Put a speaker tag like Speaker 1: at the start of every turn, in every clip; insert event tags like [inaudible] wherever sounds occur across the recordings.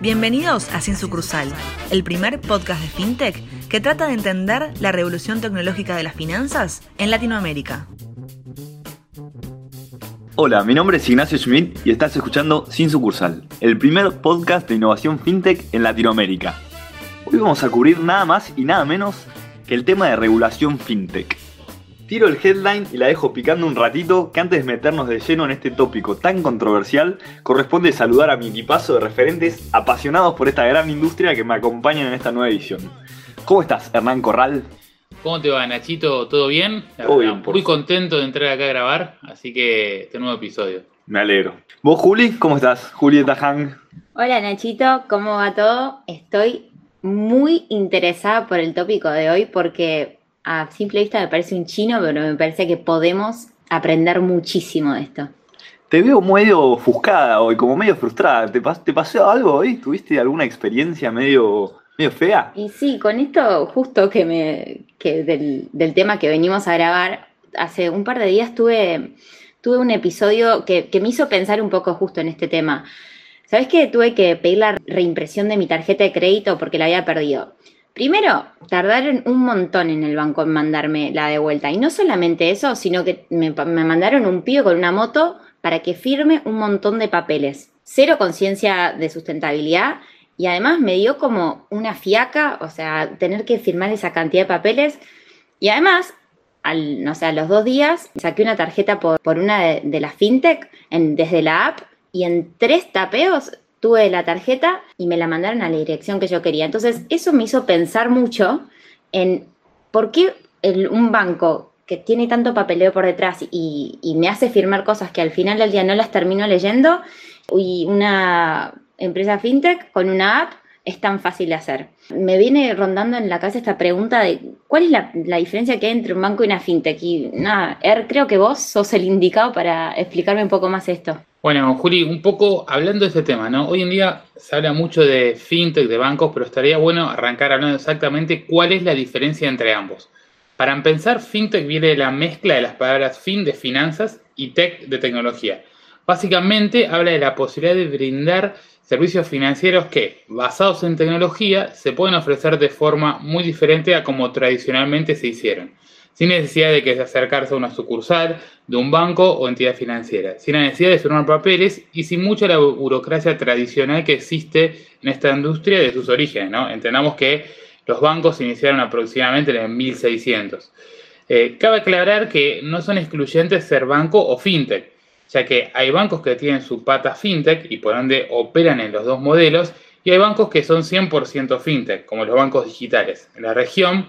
Speaker 1: Bienvenidos a Sin Sucursal, el primer podcast de FinTech que trata de entender la revolución tecnológica de las finanzas en Latinoamérica.
Speaker 2: Hola, mi nombre es Ignacio Schmidt y estás escuchando Sin Sucursal, el primer podcast de innovación FinTech en Latinoamérica. Hoy vamos a cubrir nada más y nada menos que el tema de regulación FinTech. Tiro el headline y la dejo picando un ratito que antes de meternos de lleno en este tópico tan controversial, corresponde saludar a mi equipazo de referentes apasionados por esta gran industria que me acompañan en esta nueva edición. ¿Cómo estás, Hernán Corral?
Speaker 3: ¿Cómo te va, Nachito? ¿Todo bien?
Speaker 2: Todo bien, por
Speaker 3: Muy contento de entrar acá a grabar, así que este nuevo episodio.
Speaker 2: Me alegro. ¿Vos, Juli? ¿Cómo estás? Julieta Han.
Speaker 4: Hola Nachito, ¿cómo va todo? Estoy muy interesada por el tópico de hoy porque a simple vista me parece un chino, pero me parece que podemos aprender muchísimo de esto.
Speaker 2: Te veo medio ofuscada hoy, como medio frustrada. ¿Te, pas- te pasó algo hoy? ¿Tuviste alguna experiencia medio, medio fea?
Speaker 4: Y sí, con esto justo que me que del, del tema que venimos a grabar, hace un par de días tuve, tuve un episodio que, que me hizo pensar un poco justo en este tema. ¿Sabes que tuve que pedir la reimpresión de mi tarjeta de crédito porque la había perdido? Primero, tardaron un montón en el banco en mandarme la de vuelta. Y no solamente eso, sino que me, mandaron un pibe con una moto para que firme un montón de papeles. Cero conciencia de sustentabilidad y además me dio como una fiaca, o sea, tener que firmar esa cantidad de papeles. Y además, al, no sé, a los dos días saqué una tarjeta por, una de, de las fintech en- desde la app y en tres tapeos tuve la tarjeta y me la mandaron a la dirección que yo quería. Entonces, eso me hizo pensar mucho en por qué un banco que tiene tanto papeleo por detrás y, me hace firmar cosas que al final del día no las termino leyendo y una empresa fintech con una app es tan fácil de hacer. Me viene rondando en la cabeza esta pregunta de cuál es la, la diferencia que hay entre un banco y una fintech. Y nada, Er, creo que vos sos el indicado para explicarme un poco más esto.
Speaker 3: Bueno, Juli, un poco hablando de este tema, ¿no? Hoy en día se habla mucho de fintech, de bancos, pero estaría bueno arrancar hablando exactamente cuál es la diferencia entre ambos. Para empezar, fintech viene de la mezcla de las palabras fin de finanzas y tech de tecnología. Básicamente habla de la posibilidad de brindar servicios financieros que, basados en tecnología, se pueden ofrecer de forma muy diferente a como tradicionalmente se hicieron, sin necesidad de que se acercarse a una sucursal de un banco o entidad financiera, sin la necesidad de firmar papeles y sin mucha la bu- burocracia tradicional que existe en esta industria de sus orígenes. ¿no? Entendamos que los bancos se iniciaron aproximadamente en el 1600. Eh, cabe aclarar que no son excluyentes ser banco o fintech, ya que hay bancos que tienen su pata fintech y por ende operan en los dos modelos, y hay bancos que son 100% fintech, como los bancos digitales. En la región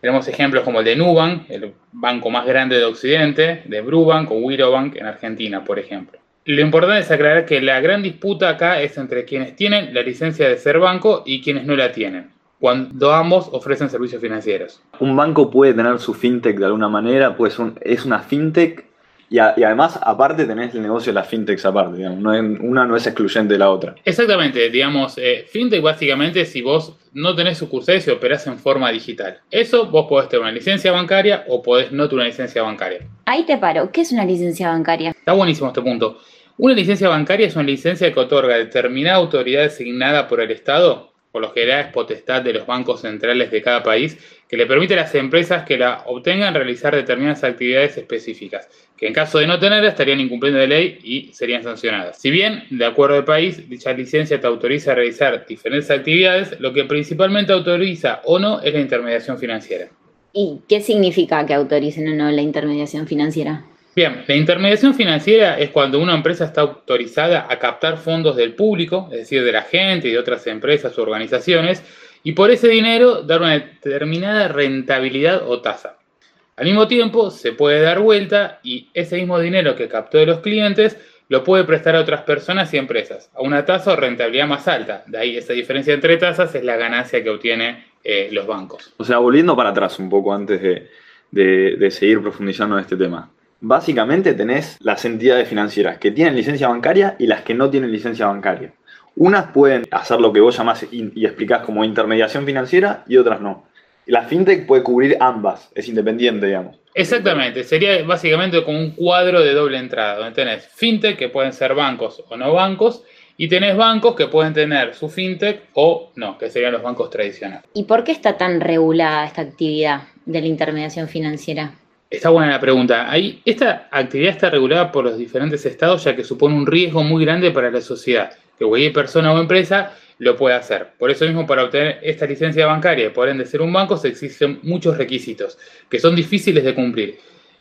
Speaker 3: tenemos ejemplos como el de Nubank, el banco más grande de Occidente, de Brubank o Wirobank en Argentina, por ejemplo. Lo importante es aclarar que la gran disputa acá es entre quienes tienen la licencia de ser banco y quienes no la tienen, cuando ambos ofrecen servicios financieros.
Speaker 2: Un banco puede tener su fintech de alguna manera, pues es una fintech y, a- y además aparte tenés el negocio de las fintechs aparte, digamos, no es- una no es excluyente de la otra.
Speaker 3: Exactamente, digamos, eh, fintech básicamente si vos no tenés sucursales y operás en forma digital. Eso vos podés tener una licencia bancaria o podés no tener una licencia bancaria.
Speaker 4: Ahí te paro. ¿Qué es una licencia bancaria?
Speaker 3: Está buenísimo este punto. Una licencia bancaria es una licencia que otorga determinada autoridad designada por el Estado, por lo general es potestad de los bancos centrales de cada país, que le permite a las empresas que la obtengan realizar determinadas actividades específicas, que en caso de no tenerla estarían incumpliendo de ley y serían sancionadas. Si bien, de acuerdo al país, dicha licencia te autoriza a realizar diferentes actividades, lo que principalmente autoriza o no es la intermediación financiera.
Speaker 4: ¿Y qué significa que autoricen o no la intermediación financiera?
Speaker 3: Bien, la intermediación financiera es cuando una empresa está autorizada a captar fondos del público, es decir, de la gente y de otras empresas o organizaciones, y por ese dinero dar una determinada rentabilidad o tasa. Al mismo tiempo, se puede dar vuelta y ese mismo dinero que captó de los clientes lo puede prestar a otras personas y empresas a una tasa o rentabilidad más alta. De ahí esa diferencia entre tasas es la ganancia que obtienen eh, los bancos.
Speaker 2: O sea, volviendo para atrás un poco antes de, de- seguir profundizando en este tema. Básicamente tenés las entidades financieras que tienen licencia bancaria y las que no tienen licencia bancaria. Unas pueden hacer lo que vos llamás in- y explicás como intermediación financiera y otras no. La fintech puede cubrir ambas, es independiente, digamos.
Speaker 3: Exactamente, sería básicamente como un cuadro de doble entrada, donde tenés fintech, que pueden ser bancos o no bancos, Y tenés bancos que pueden tener su fintech o no, que serían los bancos tradicionales.
Speaker 4: ¿Y por qué está tan regulada esta actividad de la intermediación financiera?
Speaker 3: Está buena la pregunta. Ahí, esta actividad está regulada por los diferentes estados ya que supone un riesgo muy grande para la sociedad, que cualquier persona o empresa lo puede hacer. Por eso mismo, para obtener esta licencia bancaria y por ende ser un banco, se exigen muchos requisitos que son difíciles de cumplir.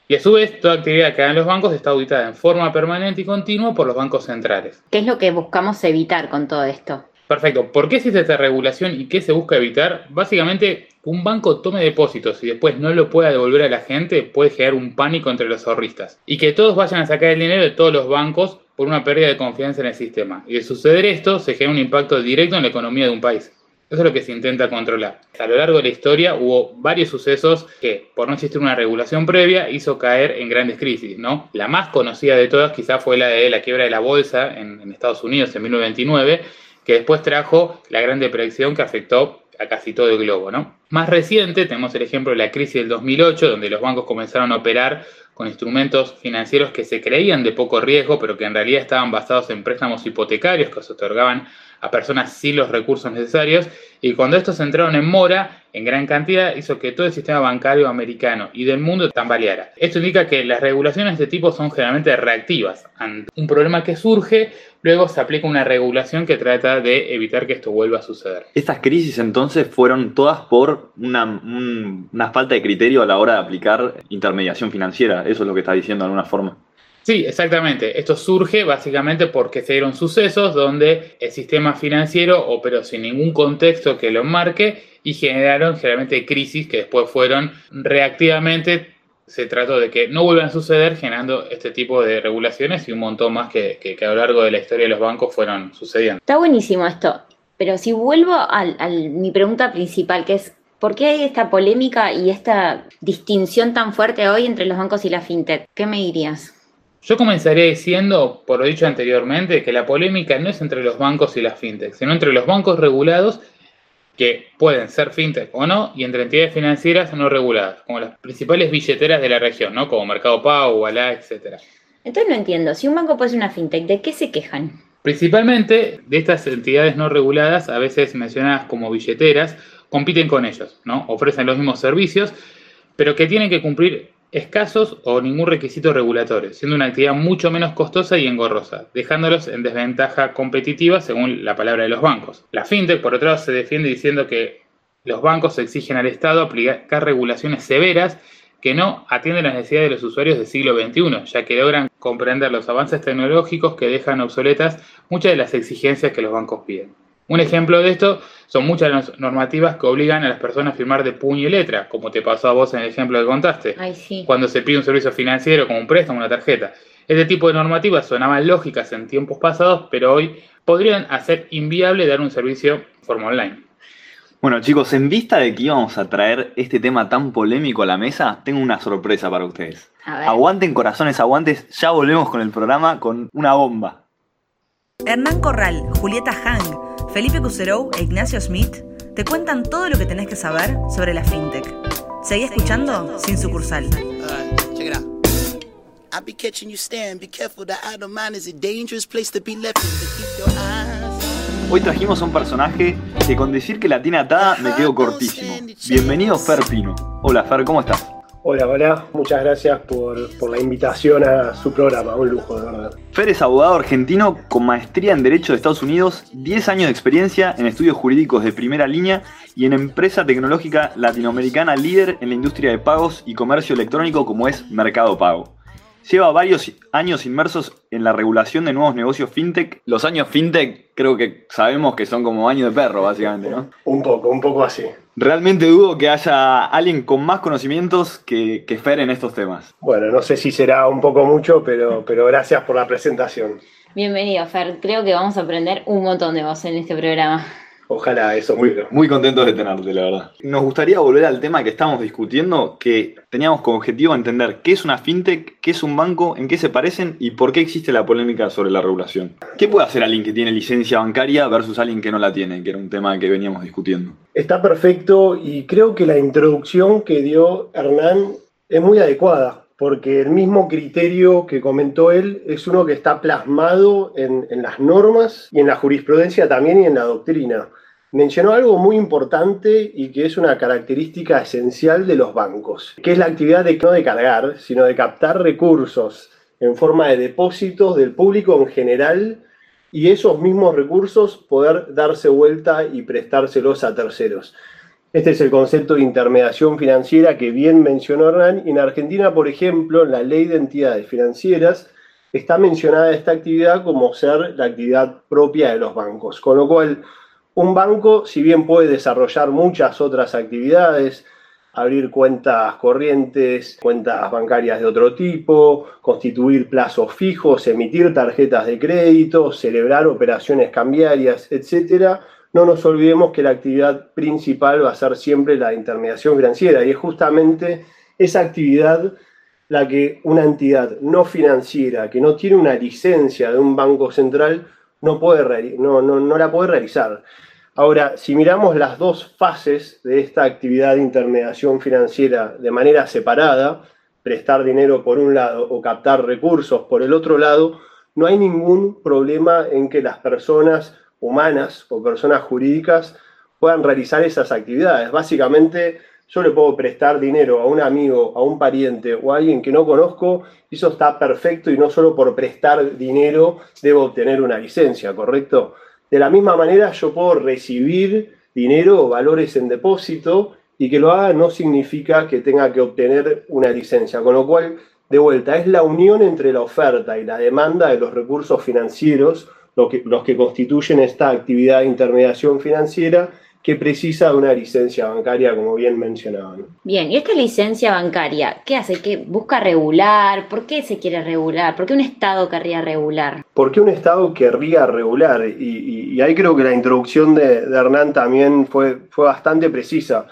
Speaker 3: Y a su vez, toda actividad que hagan los bancos está auditada en forma permanente y continua por los bancos centrales.
Speaker 4: ¿Qué es lo que buscamos evitar con todo esto?
Speaker 3: Perfecto. ¿Por qué existe esta regulación y qué se busca evitar? Básicamente, un banco tome depósitos y después no lo pueda devolver a la gente puede generar un pánico entre los ahorristas. Y que todos vayan a sacar el dinero de todos los bancos por una pérdida de confianza en el sistema. Y de suceder esto, se genera un impacto directo en la economía de un país. Eso es lo que se intenta controlar. A lo largo de la historia hubo varios sucesos que, por no existir una regulación previa, hizo caer en grandes crisis. ¿no? La más conocida de todas quizás fue la de la quiebra de la bolsa en, Estados Unidos en 1929, que después trajo la Gran Depresión que afectó a casi todo el globo. ¿no? Más reciente tenemos el ejemplo de la crisis del 2008, donde los bancos comenzaron a operar con instrumentos financieros que se creían de poco riesgo, pero que en realidad estaban basados en préstamos hipotecarios que se otorgaban a personas sin los recursos necesarios, y cuando estos entraron en mora en gran cantidad, hizo que todo el sistema bancario americano y del mundo tambaleara. Esto indica que las regulaciones de este tipo son generalmente reactivas. Ante un problema que surge, luego se aplica una regulación que trata de evitar que esto vuelva a suceder.
Speaker 2: Estas crisis entonces fueron todas por una, un, una falta de criterio a la hora de aplicar intermediación financiera, eso es lo que está diciendo de alguna forma.
Speaker 3: Sí, exactamente. Esto surge básicamente porque se dieron sucesos donde el sistema financiero operó sin ningún contexto que lo marque y generaron generalmente crisis que después fueron reactivamente. Se trató de que no vuelvan a suceder generando este tipo de regulaciones y un montón más que, que, que a lo largo de la historia de los bancos fueron sucediendo.
Speaker 4: Está buenísimo esto, pero si vuelvo a mi pregunta principal, que es ¿Por qué hay esta polémica y esta distinción tan fuerte hoy entre los bancos y la fintech? ¿Qué me dirías?
Speaker 3: Yo comenzaría diciendo, por lo dicho anteriormente, que la polémica no es entre los bancos y las fintech, sino entre los bancos regulados, que pueden ser fintech o no, y entre entidades financieras no reguladas, como las principales billeteras de la región, ¿no? como Mercado Pago, Wallah, etc.
Speaker 4: Entonces no entiendo, si un banco puede ser una fintech, ¿de qué se quejan?
Speaker 3: Principalmente de estas entidades no reguladas, a veces mencionadas como billeteras, compiten con ellos, ¿no? Ofrecen los mismos servicios, pero que tienen que cumplir escasos o ningún requisito regulatorio, siendo una actividad mucho menos costosa y engorrosa, dejándolos en desventaja competitiva según la palabra de los bancos. La fintech, por otro lado, se defiende diciendo que los bancos exigen al Estado aplicar regulaciones severas que no atienden las necesidades de los usuarios del siglo XXI, ya que logran comprender los avances tecnológicos que dejan obsoletas muchas de las exigencias que los bancos piden. Un ejemplo de esto son muchas las normativas que obligan a las personas a firmar de puño y letra, como te pasó a vos en el ejemplo que contaste,
Speaker 4: Ay, sí.
Speaker 3: cuando se pide un servicio financiero como un préstamo, una tarjeta. Este tipo de normativas sonaban lógicas en tiempos pasados, pero hoy podrían hacer inviable dar un servicio de forma online.
Speaker 2: Bueno chicos, en vista de que íbamos a traer este tema tan polémico a la mesa, tengo una sorpresa para ustedes. Aguanten corazones, aguantes, ya volvemos con el programa con una bomba.
Speaker 1: Hernán Corral, Julieta Hang, Felipe Cuserou e Ignacio Smith te cuentan todo lo que tenés que saber sobre la fintech. Seguí escuchando sin sucursal.
Speaker 2: Hoy trajimos a un personaje que con decir que la tiene atada me quedo cortísimo. Bienvenido Fer Pino. Hola Fer, ¿cómo estás?
Speaker 5: Hola, hola, muchas gracias por, por, la invitación a su programa, un lujo, de verdad.
Speaker 2: Fer es abogado argentino con maestría en Derecho de Estados Unidos, 10 años de experiencia en estudios jurídicos de primera línea y en empresa tecnológica latinoamericana líder en la industria de pagos y comercio electrónico como es Mercado Pago. Lleva varios años inmersos en la regulación de nuevos negocios fintech. Los años fintech creo que sabemos que son como años de perro, básicamente, ¿no?
Speaker 5: Un poco, un poco así.
Speaker 2: Realmente dudo que haya alguien con más conocimientos que, que Fer en estos temas.
Speaker 5: Bueno, no sé si será un poco mucho, pero, pero gracias por la presentación.
Speaker 4: Bienvenido, Fer. Creo que vamos a aprender un montón de vos en este programa.
Speaker 5: Ojalá eso
Speaker 2: muy, muy contentos de tenerte, la verdad. Nos gustaría volver al tema que estamos discutiendo, que teníamos como objetivo entender qué es una fintech, qué es un banco, en qué se parecen y por qué existe la polémica sobre la regulación. ¿Qué puede hacer alguien que tiene licencia bancaria versus alguien que no la tiene, que era un tema que veníamos discutiendo?
Speaker 5: Está perfecto y creo que la introducción que dio Hernán es muy adecuada. Porque el mismo criterio que comentó él es uno que está plasmado en, las normas y en la jurisprudencia también y en la doctrina mencionó algo muy importante y que es una característica esencial de los bancos, que es la actividad de no de cargar, sino de captar recursos en forma de depósitos del público en general y esos mismos recursos poder darse vuelta y prestárselos a terceros. Este es el concepto de intermediación financiera que bien mencionó Hernán. En Argentina, por ejemplo, en la ley de entidades financieras está mencionada esta actividad como ser la actividad propia de los bancos. Con lo cual, un banco, si bien puede desarrollar muchas otras actividades, abrir cuentas corrientes, cuentas bancarias de otro tipo, constituir plazos fijos, emitir tarjetas de crédito, celebrar operaciones cambiarias, etc., no nos olvidemos que la actividad principal va a ser siempre la intermediación financiera y es justamente esa actividad la que una entidad no financiera que no tiene una licencia de un banco central no, puede, no, no, no la puede realizar. Ahora, si miramos las dos fases de esta actividad de intermediación financiera de manera separada, prestar dinero por un lado o captar recursos por el otro lado, no hay ningún problema en que las personas humanas o personas jurídicas puedan realizar esas actividades. Básicamente, yo le puedo prestar dinero a un amigo, a un pariente o a alguien que no conozco, y eso está perfecto y no solo por prestar dinero debo obtener una licencia, ¿correcto? De la misma manera, yo puedo recibir dinero o valores en depósito y que lo haga no significa que tenga que obtener una licencia. Con lo cual, de vuelta, es la unión entre la oferta y la demanda de los recursos financieros que, los que constituyen esta actividad de intermediación financiera que precisa de una licencia bancaria, como bien mencionaban.
Speaker 4: Bien, y esta licencia bancaria, ¿qué hace? ¿Qué busca regular? ¿Por qué se quiere regular? ¿Por qué un Estado querría regular?
Speaker 5: ¿Por qué un Estado querría regular? Y, ahí creo que la introducción de, de Hernán también fue, fue bastante precisa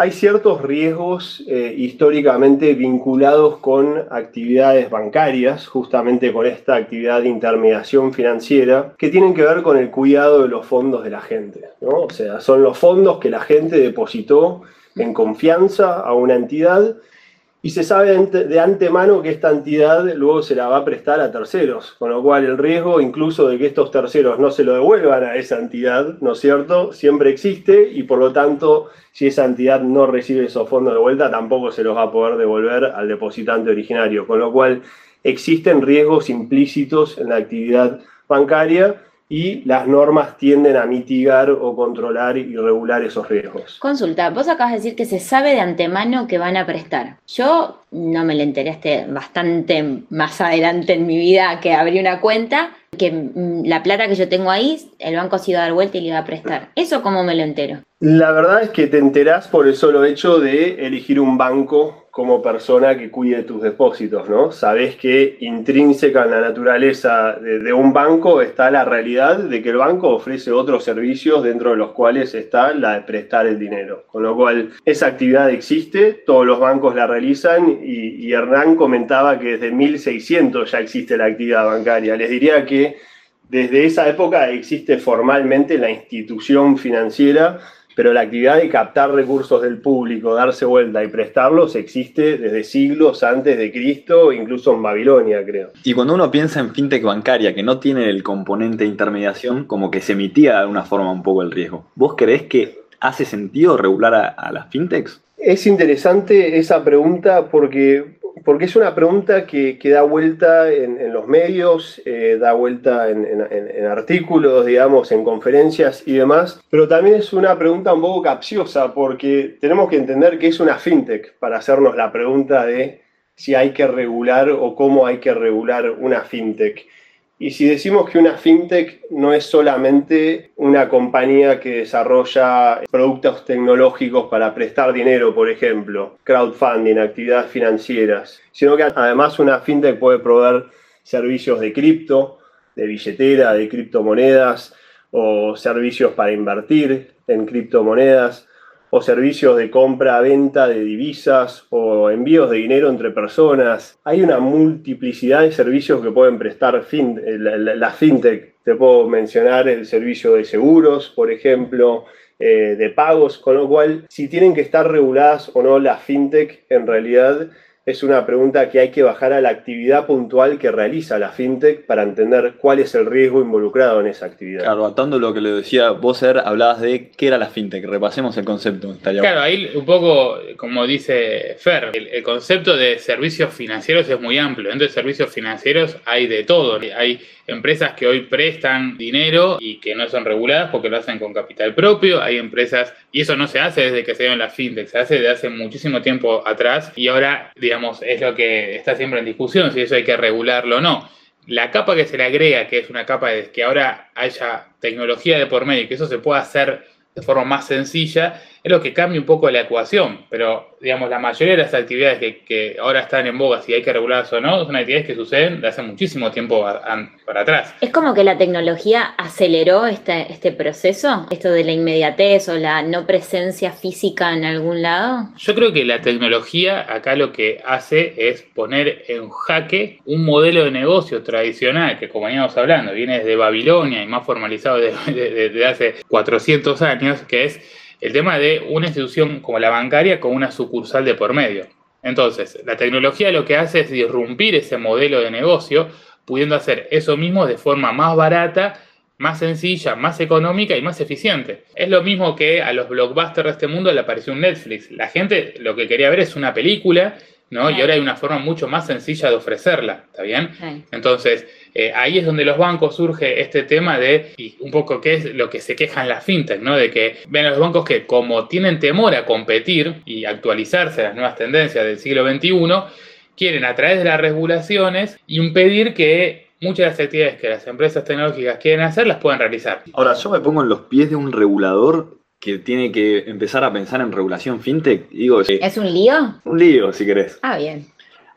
Speaker 5: hay ciertos riesgos eh, históricamente vinculados con actividades bancarias, justamente con esta actividad de intermediación financiera, que tienen que ver con el cuidado de los fondos de la gente. O sea, son los fondos que la gente depositó en confianza a una entidad y se sabe de antemano que esta entidad luego se la va a prestar a terceros, con lo cual el riesgo incluso de que estos terceros no se lo devuelvan a esa entidad, ¿no es cierto?, siempre existe y por lo tanto si esa entidad no recibe esos fondos de vuelta tampoco se los va a poder devolver al depositante originario, con lo cual existen riesgos implícitos en la actividad bancaria y las normas tienden a mitigar o controlar y regular esos riesgos.
Speaker 4: Consulta, vos acabas de decir que se sabe de antemano que van a prestar. Yo no me lo enteré bastante más adelante en mi vida que abrí una cuenta, que mm, la plata que yo tengo ahí, el banco se iba a dar vuelta y le iba a prestar. ¿Eso cómo me lo entero?
Speaker 5: La verdad es que te enterás por el solo hecho de elegir un banco como persona que cuide tus depósitos, ¿no? Sabes que intrínseca en la naturaleza de, un banco está la realidad de que el banco ofrece otros servicios dentro de los cuales está la de prestar el dinero. Con lo cual, esa actividad existe, todos los bancos la realizan y, y Hernán comentaba que desde 1600 ya existe la actividad bancaria. Les diría que desde esa época existe formalmente la institución financiera pero la actividad de captar recursos del público, darse vuelta y prestarlos existe desde siglos antes de Cristo, incluso en Babilonia, creo.
Speaker 2: Y cuando uno piensa en fintech bancaria, que no tiene el componente de intermediación, como que se emitía de alguna forma un poco el riesgo. ¿Vos creés que hace sentido regular a, a las fintechs?
Speaker 5: Es interesante esa pregunta porque porque es una pregunta que, da vuelta en, los medios, eh, da vuelta en, artículos, digamos, en conferencias y demás, pero también es una pregunta un poco capciosa porque tenemos que entender que es una fintech para hacernos la pregunta de si hay que regular o cómo hay que regular una fintech. Y si decimos que una fintech no es solamente una compañía que desarrolla productos tecnológicos para prestar dinero, por ejemplo, crowdfunding, actividades financieras, sino que además una fintech puede proveer servicios de cripto, de billetera, de criptomonedas o servicios para invertir en criptomonedas o servicios de compra-venta de divisas o envíos de dinero entre personas. Hay una multiplicidad de servicios que pueden prestar fin, la, fintech. Te puedo mencionar el servicio de seguros, por ejemplo, eh, de pagos, con lo cual, si tienen que estar reguladas o no la fintech, en realidad es una pregunta que hay que bajar a la actividad puntual que realiza la fintech para entender cuál es el riesgo involucrado en esa actividad.
Speaker 2: Claro, atando lo que le decía vos, Er, hablabas de qué era la fintech. Repasemos el concepto.
Speaker 3: claro, ahí un poco, como dice Fer, el, concepto de servicios financieros es muy amplio. Dentro de servicios financieros hay de todo. Hay empresas que hoy prestan dinero y que no son reguladas porque lo hacen con capital propio. Hay empresas, y eso no se hace desde que se dio en la se hace desde hace muchísimo tiempo atrás y ahora, digamos, es lo que está siempre en discusión, si eso hay que regularlo o no. La capa que se le agrega, que es una capa de que ahora haya tecnología de por medio y que eso se pueda hacer de forma más sencilla, es lo que cambia un poco la ecuación, pero digamos, la mayoría de las actividades que, ahora están en boga, si hay que regularlas o no, son actividades que suceden de hace muchísimo tiempo para atrás.
Speaker 4: Es como que la tecnología aceleró este, este proceso, esto de la inmediatez o la no presencia física en algún lado.
Speaker 3: Yo creo que la tecnología acá lo que hace es poner en jaque un modelo de negocio tradicional que, como veníamos hablando, viene desde Babilonia y más formalizado desde [laughs] hace 400 años, que es el tema de una institución como la bancaria con una sucursal de por medio. Entonces, la tecnología lo que hace es disrumpir ese modelo de negocio, pudiendo hacer eso mismo de forma más barata, más sencilla, más económica y más eficiente. Es lo mismo que a los blockbusters de este mundo le apareció un Netflix. La gente lo que quería ver es una película, ¿no? Y ahora hay una forma mucho más sencilla de ofrecerla, ¿está bien? Entonces, eh, ahí es donde los bancos surge este tema de, y un poco qué es lo que se quejan las fintech, ¿no? De que ven a los bancos que como tienen temor a competir y actualizarse a las nuevas tendencias del siglo XXI, quieren a través de las regulaciones impedir que muchas de las actividades que las empresas tecnológicas quieren hacer las puedan realizar.
Speaker 2: Ahora, yo me pongo en los pies de un regulador que tiene que empezar a pensar en regulación fintech. Digo,
Speaker 4: ¿Es un lío?
Speaker 2: Un lío, si querés.
Speaker 4: Ah, bien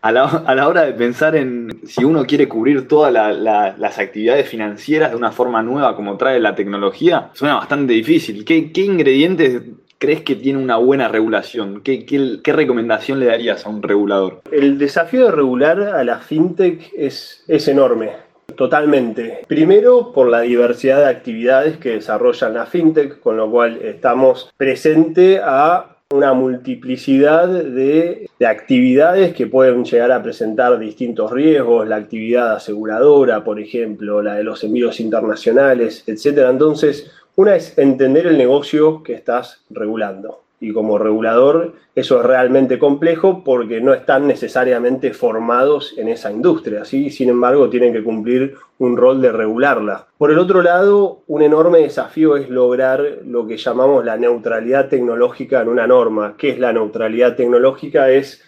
Speaker 2: a la, hora de pensar en si uno quiere cubrir todas las actividades financieras de una forma nueva como trae la tecnología, suena bastante difícil. ¿Qué, ingredientes crees que tiene una buena regulación? ¿Qué, ¿Qué, recomendación le darías a un regulador?
Speaker 5: El desafío de regular a la fintech es, es enorme. Totalmente. Primero, por la diversidad de actividades que desarrollan la fintech, con lo cual estamos presente a una multiplicidad de, actividades que pueden llegar a presentar distintos riesgos, la actividad aseguradora, por ejemplo, la de los envíos internacionales, etc. Entonces, una es entender el negocio que estás regulando y como regulador eso es realmente complejo porque no están necesariamente formados en esa industria, ¿sí? sin embargo tienen que cumplir un rol de regularla. Por el otro lado, un enorme desafío es lograr lo que llamamos la neutralidad tecnológica en una norma. ¿Qué es la neutralidad tecnológica? Es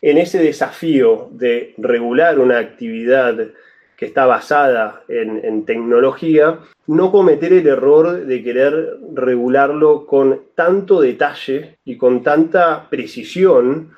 Speaker 5: en ese desafío de regular una actividad que está basada en, tecnología, no cometer el error de querer regularlo con tanto detalle y con tanta precisión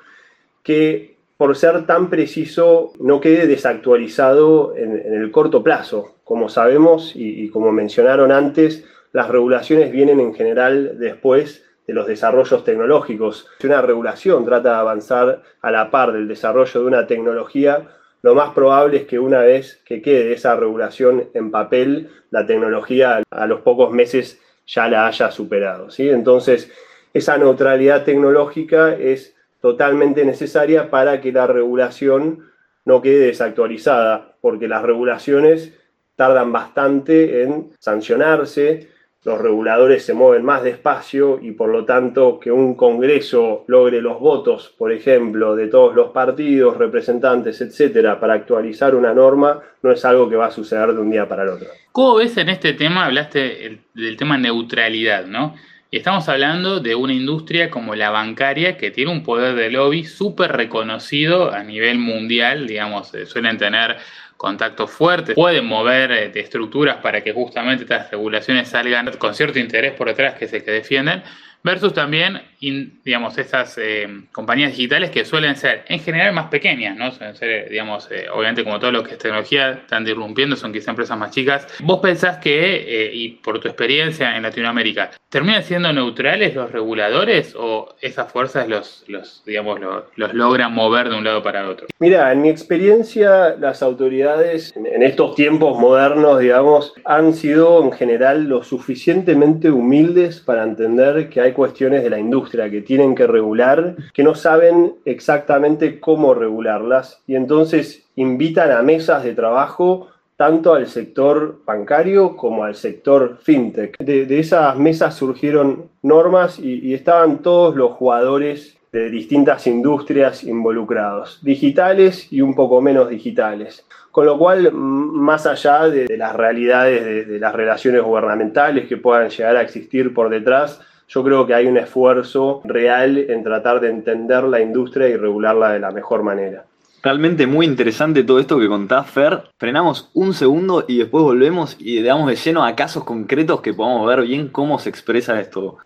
Speaker 5: que por ser tan preciso no quede desactualizado en, el corto plazo. Como sabemos y, como mencionaron antes, las regulaciones vienen en general después de los desarrollos tecnológicos. Si una regulación trata de avanzar a la par del desarrollo de una tecnología, lo más probable es que una vez que quede esa regulación en papel, la tecnología a los pocos meses ya la haya superado. ¿sí? Entonces, esa neutralidad tecnológica es totalmente necesaria para que la regulación no quede desactualizada, porque las regulaciones tardan bastante en sancionarse, los reguladores se mueven más despacio y por lo tanto que un Congreso logre los votos, por ejemplo, de todos los partidos, representantes, etcétera, para actualizar una norma, no es algo que va a suceder de un día para el otro.
Speaker 3: ¿Cómo ves en este tema? Hablaste del tema neutralidad, ¿no? Y estamos hablando de una industria como la bancaria que tiene un poder de lobby súper reconocido a nivel mundial, digamos, eh, suelen tener contactos fuertes, pueden mover eh, estructuras para que justamente estas regulaciones salgan con cierto interés por detrás que se que defienden, versus también, digamos, estas eh, compañías digitales que suelen ser en general más pequeñas, ¿no? Suelen ser, digamos, eh, obviamente como todo lo que es tecnología, están disrumpiendo, son quizá empresas más chicas. ¿Vos pensás que, y por tu experiencia en Latinoamérica, terminan siendo neutrales los reguladores o esas fuerzas los, los digamos, los, logran mover de un lado para otro?
Speaker 5: Mira, en mi experiencia, las autoridades en estos tiempos modernos, digamos, han sido en general lo suficientemente humildes para entender que hay hay cuestiones de la industria que tienen que regular, que no saben exactamente cómo regularlas y entonces invitan a mesas de trabajo tanto al sector bancario como al sector fintech. De, esas mesas surgieron normas y, estaban todos los jugadores de distintas industrias involucrados, digitales y un poco menos digitales. Con lo cual, más allá de, las realidades de, las relaciones gubernamentales que puedan llegar a existir por detrás, yo creo que hay un esfuerzo real en tratar de entender la industria y regularla de la mejor manera.
Speaker 2: Realmente muy interesante todo esto que contás, Fer. Frenamos un segundo y después volvemos y le damos de lleno a casos concretos que podamos ver bien cómo se expresa esto.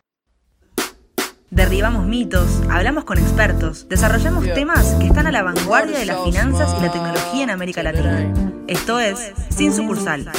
Speaker 1: Derribamos mitos, hablamos con expertos, desarrollamos temas que están a la vanguardia de las finanzas y la tecnología en América Latina. Esto es Sin Sucursal.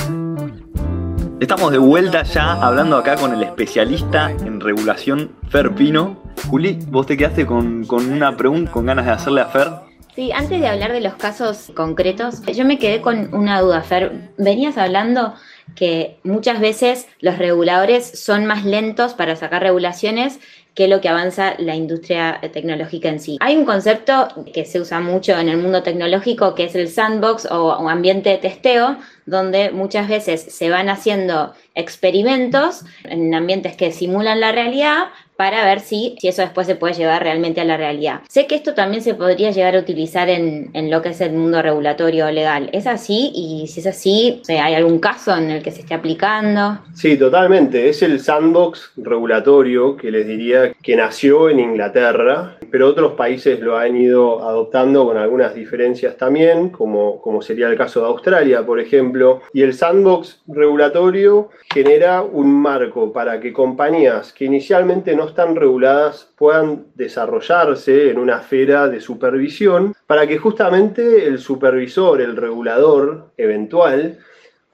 Speaker 2: Estamos de vuelta ya hablando acá con el especialista en regulación Fer Pino. Juli, vos te quedaste con, con una pregunta, con ganas de hacerle a Fer.
Speaker 4: Sí, antes de hablar de los casos concretos, yo me quedé con una duda, Fer. Venías hablando que muchas veces los reguladores son más lentos para sacar regulaciones que lo que avanza la industria tecnológica en sí. Hay un concepto que se usa mucho en el mundo tecnológico que es el sandbox o, o ambiente de testeo, donde muchas veces se van haciendo experimentos en ambientes que simulan la realidad para ver si, si eso después se puede llevar realmente a la realidad. Sé que esto también se podría llegar a utilizar en, en lo que es el mundo regulatorio legal. ¿Es así? Y si es así, ¿hay algún caso en el que se esté aplicando?
Speaker 5: Sí, totalmente. Es el sandbox regulatorio que les diría que nació en Inglaterra, pero otros países lo han ido adoptando con algunas diferencias también, como, como sería el caso de Australia, por ejemplo. Y el sandbox regulatorio genera un marco para que compañías que inicialmente no están reguladas puedan desarrollarse en una esfera de supervisión para que justamente el supervisor, el regulador eventual,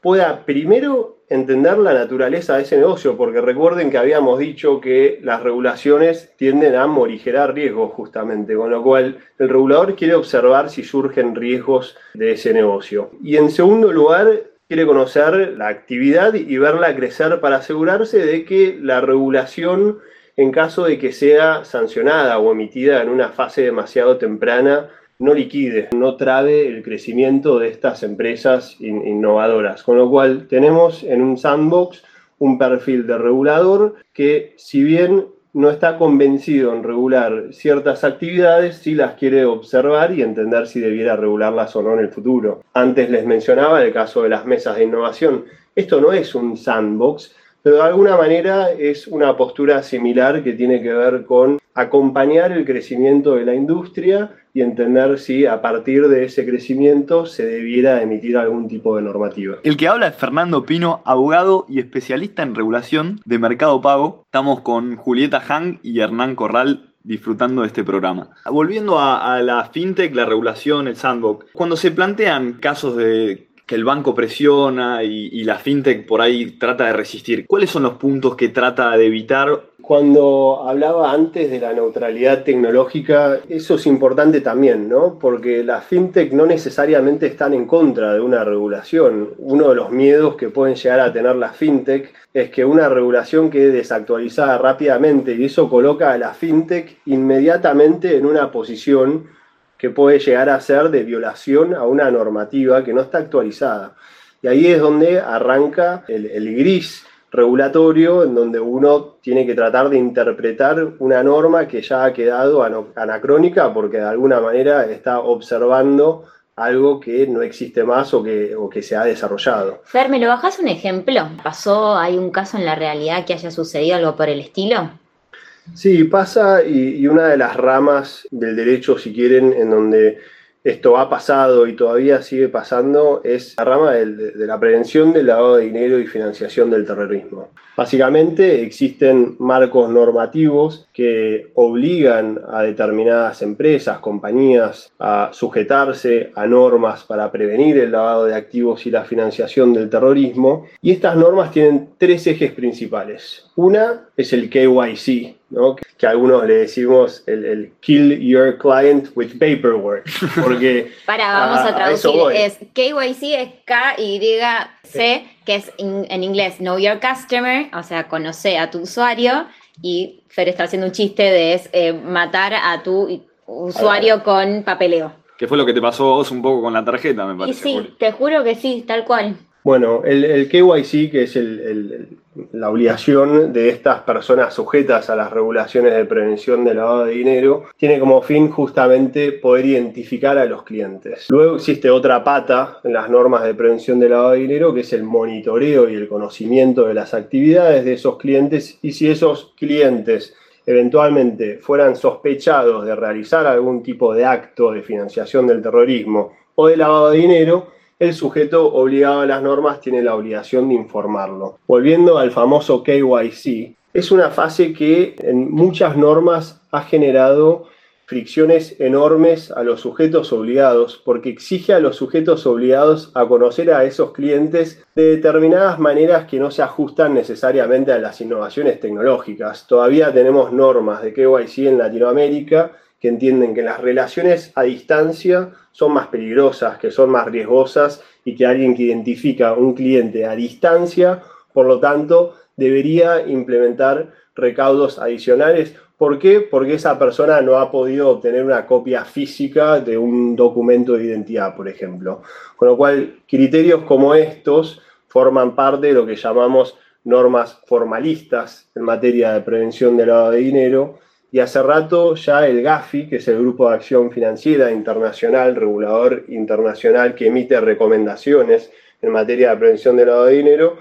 Speaker 5: pueda primero entender la naturaleza de ese negocio, porque recuerden que habíamos dicho que las regulaciones tienden a morigerar riesgos justamente, con lo cual el regulador quiere observar si surgen riesgos de ese negocio. Y en segundo lugar, quiere conocer la actividad y verla crecer para asegurarse de que la regulación, en caso de que sea sancionada o emitida en una fase demasiado temprana, no liquide, no trabe el crecimiento de estas empresas innovadoras. Con lo cual tenemos en un sandbox un perfil de regulador que si bien no está convencido en regular ciertas actividades, sí las quiere observar y entender si debiera regularlas o no en el futuro. Antes les mencionaba el caso de las mesas de innovación. Esto no es un sandbox, pero de alguna manera es una postura similar que tiene que ver con acompañar el crecimiento de la industria y entender si a partir de ese crecimiento se debiera emitir algún tipo de normativa.
Speaker 2: El que habla es Fernando Pino, abogado y especialista en regulación de mercado pago. Estamos con Julieta Hang y Hernán Corral disfrutando de este programa. Volviendo a, la fintech, la regulación, el sandbox, cuando se plantean casos de que el banco presiona y, la fintech por ahí trata de resistir. ¿Cuáles son los puntos que trata de evitar?
Speaker 5: Cuando hablaba antes de la neutralidad tecnológica, eso es importante también, ¿no? Porque las fintech no necesariamente están en contra de una regulación. Uno de los miedos que pueden llegar a tener las fintech es que una regulación quede desactualizada rápidamente y eso coloca a la fintech inmediatamente en una posición que puede llegar a ser de violación a una normativa que no está actualizada. Y ahí es donde arranca el, gris regulatorio, en donde uno tiene que tratar de interpretar una norma que ya ha quedado anacrónica porque de alguna manera está observando algo que no existe más o que, o que se ha desarrollado.
Speaker 4: Fer, ¿me lo bajas un ejemplo? ¿Pasó, hay un caso en la realidad que haya sucedido algo por el estilo?
Speaker 5: Sí, pasa y, una de las ramas del derecho, si quieren, en donde esto ha pasado y todavía sigue pasando, es la rama de, la prevención del lavado de dinero y financiación del terrorismo. Básicamente existen marcos normativos que obligan a determinadas empresas, compañías, a sujetarse a normas para prevenir el lavado de activos y la financiación del terrorismo. Y estas normas tienen tres ejes principales. Una es el KYC, que algunos le decimos el, kill your client with paperwork. [laughs] Porque
Speaker 4: Para, vamos a, traducir. es KYC es K-Y-C, que es en inglés Know Your Customer, o sea, conoce a tu usuario. y Fer está haciendo un chiste de eh, matar a tu usuario con papeleo.
Speaker 2: Que fue lo que te pasó a vos un poco con la tarjeta, me parece.
Speaker 4: Y sí, te juro que sí, tal cual.
Speaker 5: Bueno, el, KYC, que es la obligación de estas personas sujetas a las regulaciones de prevención de lavado de dinero, tiene como fin justamente poder identificar a los clientes. Luego existe otra pata en las normas de prevención de lavado de dinero, que es el monitoreo y el conocimiento de las actividades de esos clientes y si esos clientes eventualmente fueran sospechados de realizar algún tipo de acto de financiación del terrorismo o de lavado de dinero, el sujeto obligado a las normas tiene la obligación de informarlo. Volviendo al famoso KYC, es una fase que en muchas normas ha generado fricciones enormes a los sujetos obligados, porque exige a los sujetos obligados a conocer a esos clientes de determinadas maneras que no se ajustan necesariamente a las innovaciones tecnológicas. Todavía tenemos normas de KYC en Latinoamérica que entienden que las relaciones a distancia son más peligrosas, que son más riesgosas y que alguien que identifica un cliente a distancia, por lo tanto, debería implementar recaudos adicionales. ¿Por qué? Porque esa persona no ha podido obtener una copia física de un documento de identidad, por ejemplo. Con lo cual, criterios como estos forman parte de lo que llamamos normas formalistas en materia de prevención del lavado de dinero, y hace rato ya el GAFI, que es el Grupo de Acción Financiera Internacional, regulador internacional que emite recomendaciones en materia de prevención del lavado de dinero,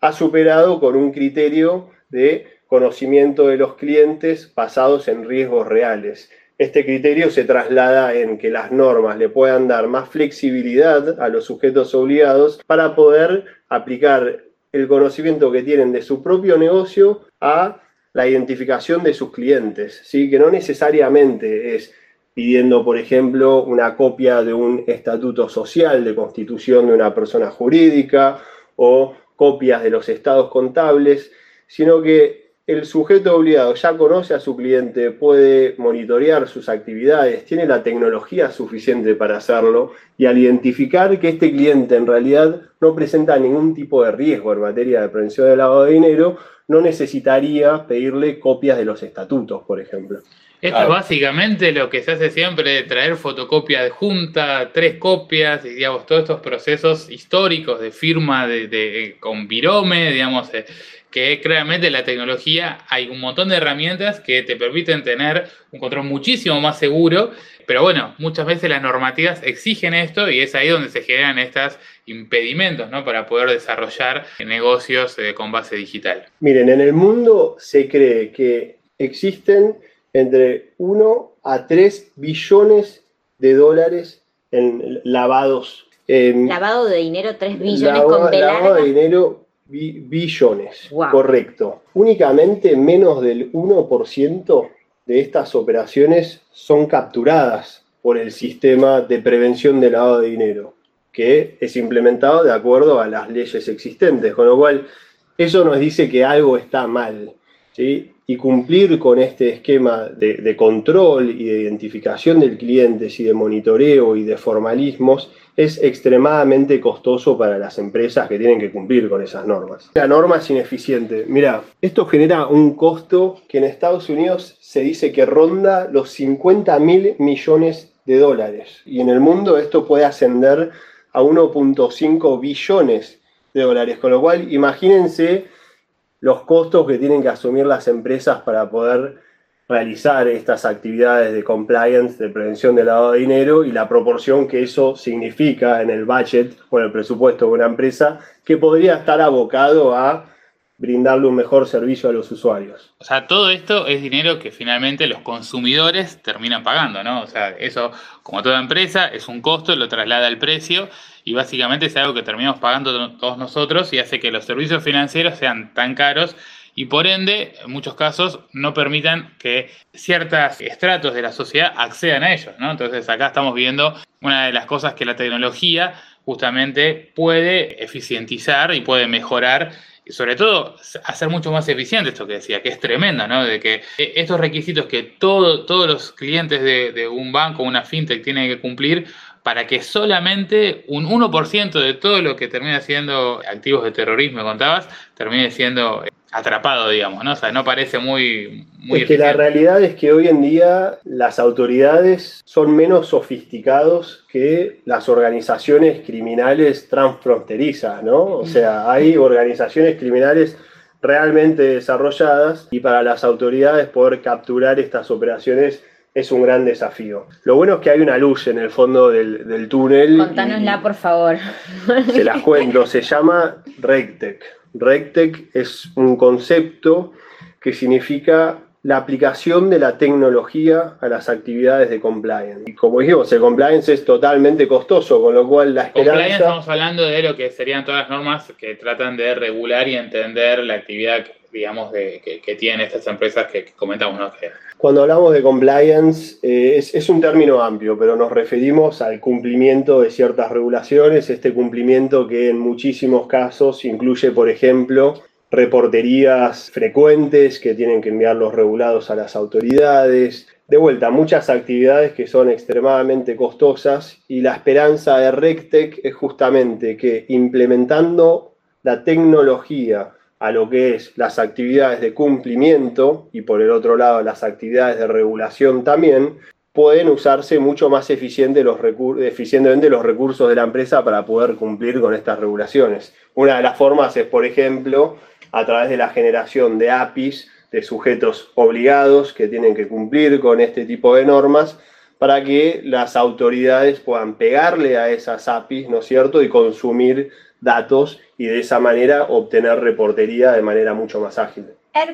Speaker 5: ha superado con un criterio de conocimiento de los clientes basados en riesgos reales. Este criterio se traslada en que las normas le puedan dar más flexibilidad a los sujetos obligados para poder aplicar el conocimiento que tienen de su propio negocio a la identificación de sus clientes, ¿sí? que no necesariamente es pidiendo, por ejemplo, una copia de un estatuto social de constitución de una persona jurídica o copias de los estados contables, sino que el sujeto obligado ya conoce a su cliente, puede monitorear sus actividades, tiene la tecnología suficiente para hacerlo y al identificar que este cliente en realidad no presenta ningún tipo de riesgo en materia de prevención del lavado de dinero, no necesitaría pedirle copias de los estatutos, por ejemplo.
Speaker 3: Esto es básicamente lo que se hace siempre de traer fotocopia de junta, tres copias, y digamos, todos estos procesos históricos de firma de, con virome, digamos, eh, que claramente la tecnología hay un montón de herramientas que te permiten tener un control muchísimo más seguro, pero bueno, muchas veces las normativas exigen esto y es ahí donde se generan estos impedimentos ¿no? para poder desarrollar negocios eh, con base digital.
Speaker 5: Miren, en el mundo se cree que existen entre 1 a 3 billones de dólares en lavados.
Speaker 4: lavado de dinero, 3 billones con
Speaker 5: Lavado de dinero billones, correcto. Únicamente menos del 1% de estas operaciones son capturadas por el sistema de prevención de lavado de dinero, que es implementado de acuerdo a las leyes existentes, con lo cual eso nos dice que algo está mal. Y cumplir con este esquema de, control y de identificación del cliente y de monitoreo y de formalismos es extremadamente costoso para las empresas que tienen que cumplir con esas normas. La norma es ineficiente. Mira, esto genera un costo que en Estados Unidos se dice que ronda los 50 mil millones de dólares y en el mundo esto puede ascender a 1.5 billones de dólares, con lo cual imagínense los costos que tienen que asumir las empresas para poder realizar estas actividades de compliance, de prevención del lavado de dinero y la proporción que eso significa en el budget o en el presupuesto de una empresa que podría estar abocado a brindarle un mejor servicio a los usuarios.
Speaker 3: O sea, todo esto es dinero que finalmente los consumidores terminan pagando, ¿no? O sea, eso, como toda empresa, es un costo, lo traslada al precio y básicamente es algo que terminamos pagando todos nosotros y hace que los servicios financieros sean tan caros y por ende, en muchos casos, no permitan que ciertos estratos de la sociedad accedan a ellos, ¿no? Entonces, acá estamos viendo una de las cosas que la tecnología justamente puede eficientizar y puede mejorar y sobre todo hacer mucho más eficiente esto que decía, que es tremendo, ¿no? De que estos requisitos que todo, todos los clientes de, un banco, una fintech tienen que cumplir para que solamente un 1% de todo lo que termina siendo activos de terrorismo, contabas, termine siendo atrapado, digamos, ¿no? O sea, no parece muy... muy
Speaker 5: es que la realidad es que hoy en día las autoridades son menos sofisticados que las organizaciones criminales transfronterizas, ¿no? O sea, hay organizaciones criminales realmente desarrolladas y para las autoridades poder capturar estas operaciones es un gran desafío. Lo bueno es que hay una luz en el fondo del, túnel.
Speaker 4: Contánosla, por favor.
Speaker 5: Se la cuento, se llama RegTech. RegTech es un concepto que significa la aplicación de la tecnología a las actividades de compliance. Y como dijimos, el compliance es totalmente costoso, con lo cual la esperanza... Compliance
Speaker 3: estamos hablando de lo que serían todas las normas que tratan de regular y entender la actividad, digamos, de, que, tienen estas empresas que, comentamos, ¿no?
Speaker 5: Cuando hablamos de compliance, eh, es, es, un término amplio, pero nos referimos al cumplimiento de ciertas regulaciones, este cumplimiento que en muchísimos casos incluye, por ejemplo, reporterías frecuentes que tienen que enviar los regulados a las autoridades. De vuelta, muchas actividades que son extremadamente costosas y la esperanza de RecTech es justamente que implementando la tecnología a lo que es las actividades de cumplimiento y por el otro lado las actividades de regulación también, pueden usarse mucho más eficientemente los recursos de la empresa para poder cumplir con estas regulaciones. Una de las formas es, por ejemplo, a través de la generación de APIs de sujetos obligados que tienen que cumplir con este tipo de normas para que las autoridades puedan pegarle a esas APIs, ¿no es cierto?, y consumir datos y de esa manera obtener reportería de manera mucho más ágil.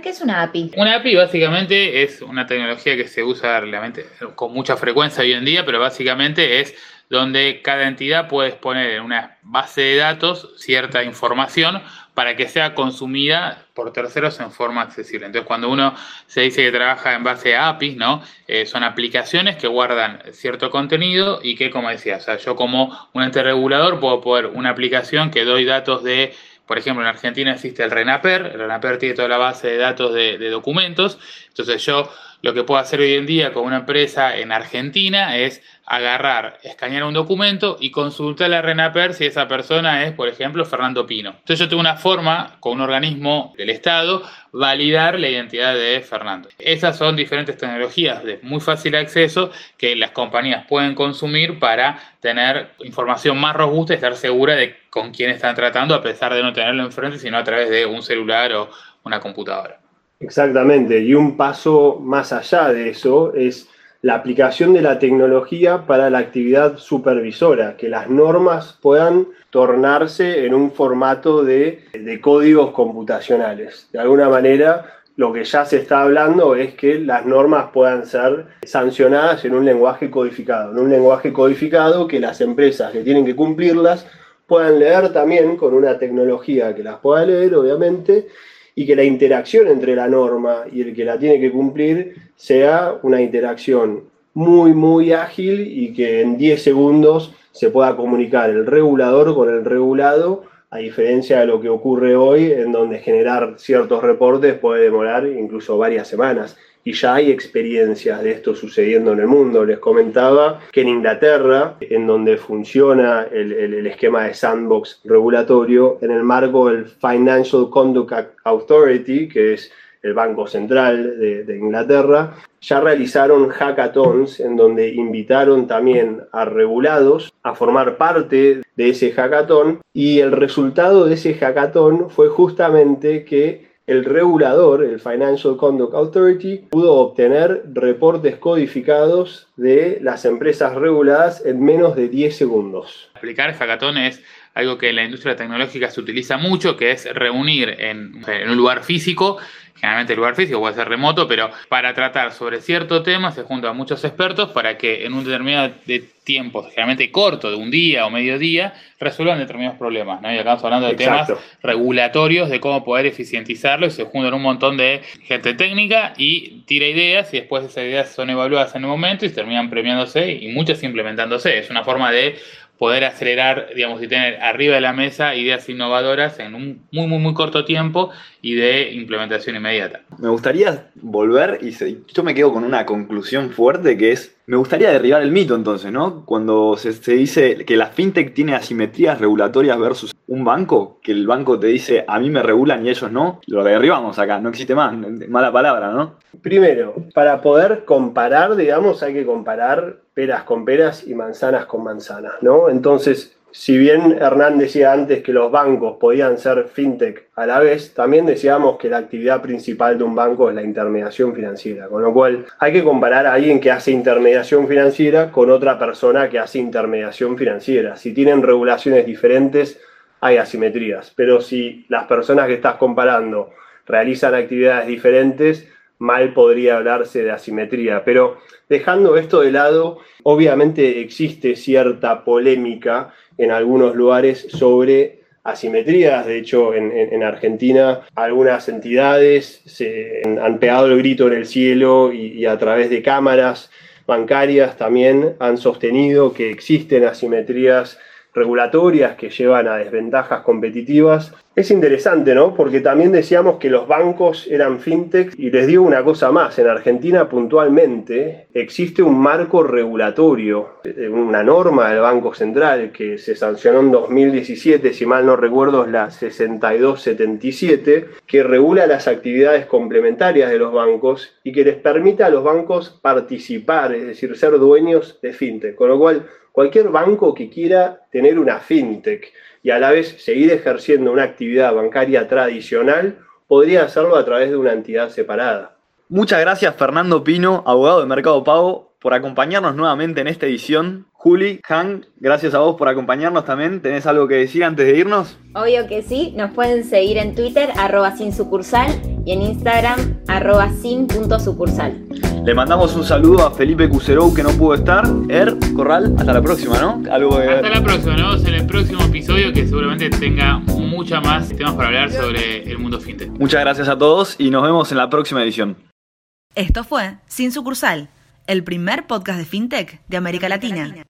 Speaker 4: ¿qué es una API?
Speaker 3: Una API básicamente es una tecnología que se usa realmente con mucha frecuencia hoy en día, pero básicamente es donde cada entidad puede exponer en una base de datos cierta información para que sea consumida por terceros en forma accesible. Entonces, cuando uno se dice que trabaja en base a APIs, ¿no? Eh, son aplicaciones que guardan cierto contenido y que, como decía, o sea, yo como un ente regulador puedo poner una aplicación que doy datos de, por ejemplo, en Argentina existe el RENAPER, el RENAPER tiene toda la base de datos de, de documentos, entonces yo lo que puedo hacer hoy en día con una empresa en Argentina es agarrar, escanear un documento y consultar a RENAPER si esa persona es, por ejemplo, Fernando Pino. Entonces yo tengo una forma, con un organismo del Estado, validar la identidad de Fernando. Esas son diferentes tecnologías de muy fácil acceso que las compañías pueden consumir para tener información más robusta y estar segura de con quién están tratando, a pesar de no tenerlo enfrente, sino a través de un celular o una computadora.
Speaker 5: Exactamente, y un paso más allá de eso es la aplicación de la tecnología para la actividad supervisora, que las normas puedan tornarse en un formato de, códigos computacionales. De alguna manera, lo que ya se está hablando es que las normas puedan ser sancionadas en un lenguaje codificado, en un lenguaje codificado que las empresas que tienen que cumplirlas puedan leer también con una tecnología que las pueda leer, obviamente, y que la interacción entre la norma y el que la tiene que cumplir sea una interacción muy, muy ágil y que en 10 segundos se pueda comunicar el regulador con el regulado, a diferencia de lo que ocurre hoy, en donde generar ciertos reportes puede demorar incluso varias semanas y ya hay experiencias de esto sucediendo en el mundo. Les comentaba que en Inglaterra, en donde funciona el, esquema de sandbox regulatorio, en el marco del Financial Conduct Authority, que es el Banco Central de, Inglaterra, ya realizaron hackathons en donde invitaron también a regulados a formar parte de ese hackathon y el resultado de ese hackathon fue justamente que el regulador, el Financial Conduct Authority, pudo obtener reportes codificados de las empresas reguladas en menos de 10 segundos.
Speaker 3: Aplicar hackathon es algo que en la industria tecnológica se utiliza mucho, que es reunir en, en un lugar físico generalmente el lugar físico puede ser remoto, pero para tratar sobre cierto tema se juntan muchos expertos para que en un determinado de tiempo, generalmente corto, de un día o medio día, resuelvan determinados problemas. ¿no? Y acá estamos hablando de temas regulatorios, de cómo poder eficientizarlo, y se juntan un montón de gente técnica y tira ideas, y después esas ideas son evaluadas en el momento y terminan premiándose y muchas implementándose. Es una forma de poder acelerar, digamos, y tener arriba de la mesa ideas innovadoras en un muy, muy, muy corto tiempo y de implementación inmediata.
Speaker 2: Me gustaría volver y yo me quedo con una conclusión fuerte que es, me gustaría derribar el mito entonces, ¿no? Cuando se, se dice que la fintech tiene asimetrías regulatorias versus un banco, que el banco te dice a mí me regulan y ellos no, lo derribamos acá, no existe más, mala palabra, ¿no?
Speaker 5: Primero, para poder comparar, digamos, hay que comparar peras con peras y manzanas con manzanas, ¿no? Entonces, si bien Hernán decía antes que los bancos podían ser fintech a la vez, también decíamos que la actividad principal de un banco es la intermediación financiera, con lo cual hay que comparar a alguien que hace intermediación financiera con otra persona que hace intermediación financiera. Si tienen regulaciones diferentes, hay asimetrías, pero si las personas que estás comparando realizan actividades diferentes, mal podría hablarse de asimetría. Pero dejando esto de lado, obviamente existe cierta polémica en algunos lugares sobre asimetrías. De hecho, en, Argentina algunas entidades se han pegado el grito en el cielo y a través de cámaras bancarias también han sostenido que existen asimetrías regulatorias que llevan a desventajas competitivas. Es interesante, ¿no? Porque también decíamos que los bancos eran fintech y les digo una cosa más, en Argentina puntualmente existe un marco regulatorio, una norma del Banco Central que se sancionó en 2017, si mal no recuerdo es la 6277, que regula las actividades complementarias de los bancos y que les permite a los bancos participar, es decir, ser dueños de fintech, con lo cual cualquier banco que quiera tener una fintech y a la vez seguir ejerciendo una actividad bancaria tradicional, podría hacerlo a través de una entidad separada.
Speaker 2: Muchas gracias Fernando Pino, abogado de Mercado Pago, por acompañarnos nuevamente en esta edición. Juli, Han, gracias a vos por acompañarnos también. ¿Tenés algo que decir antes de irnos?
Speaker 4: Obvio que sí, nos pueden seguir en Twitter, arroba sin sucursal, y en Instagram, arroba sin.sucursal.
Speaker 2: Le mandamos un saludo a Felipe Cuserou que no pudo estar. Er, Corral, hasta la próxima, ¿no?
Speaker 3: Algo Hasta la próxima, nos vemos en el próximo episodio que seguramente tenga mucha más temas para hablar sobre el mundo fintech.
Speaker 2: Muchas gracias a todos y nos vemos en la próxima edición.
Speaker 1: Esto fue Sin Sucursal, el primer podcast de fintech de América Latina.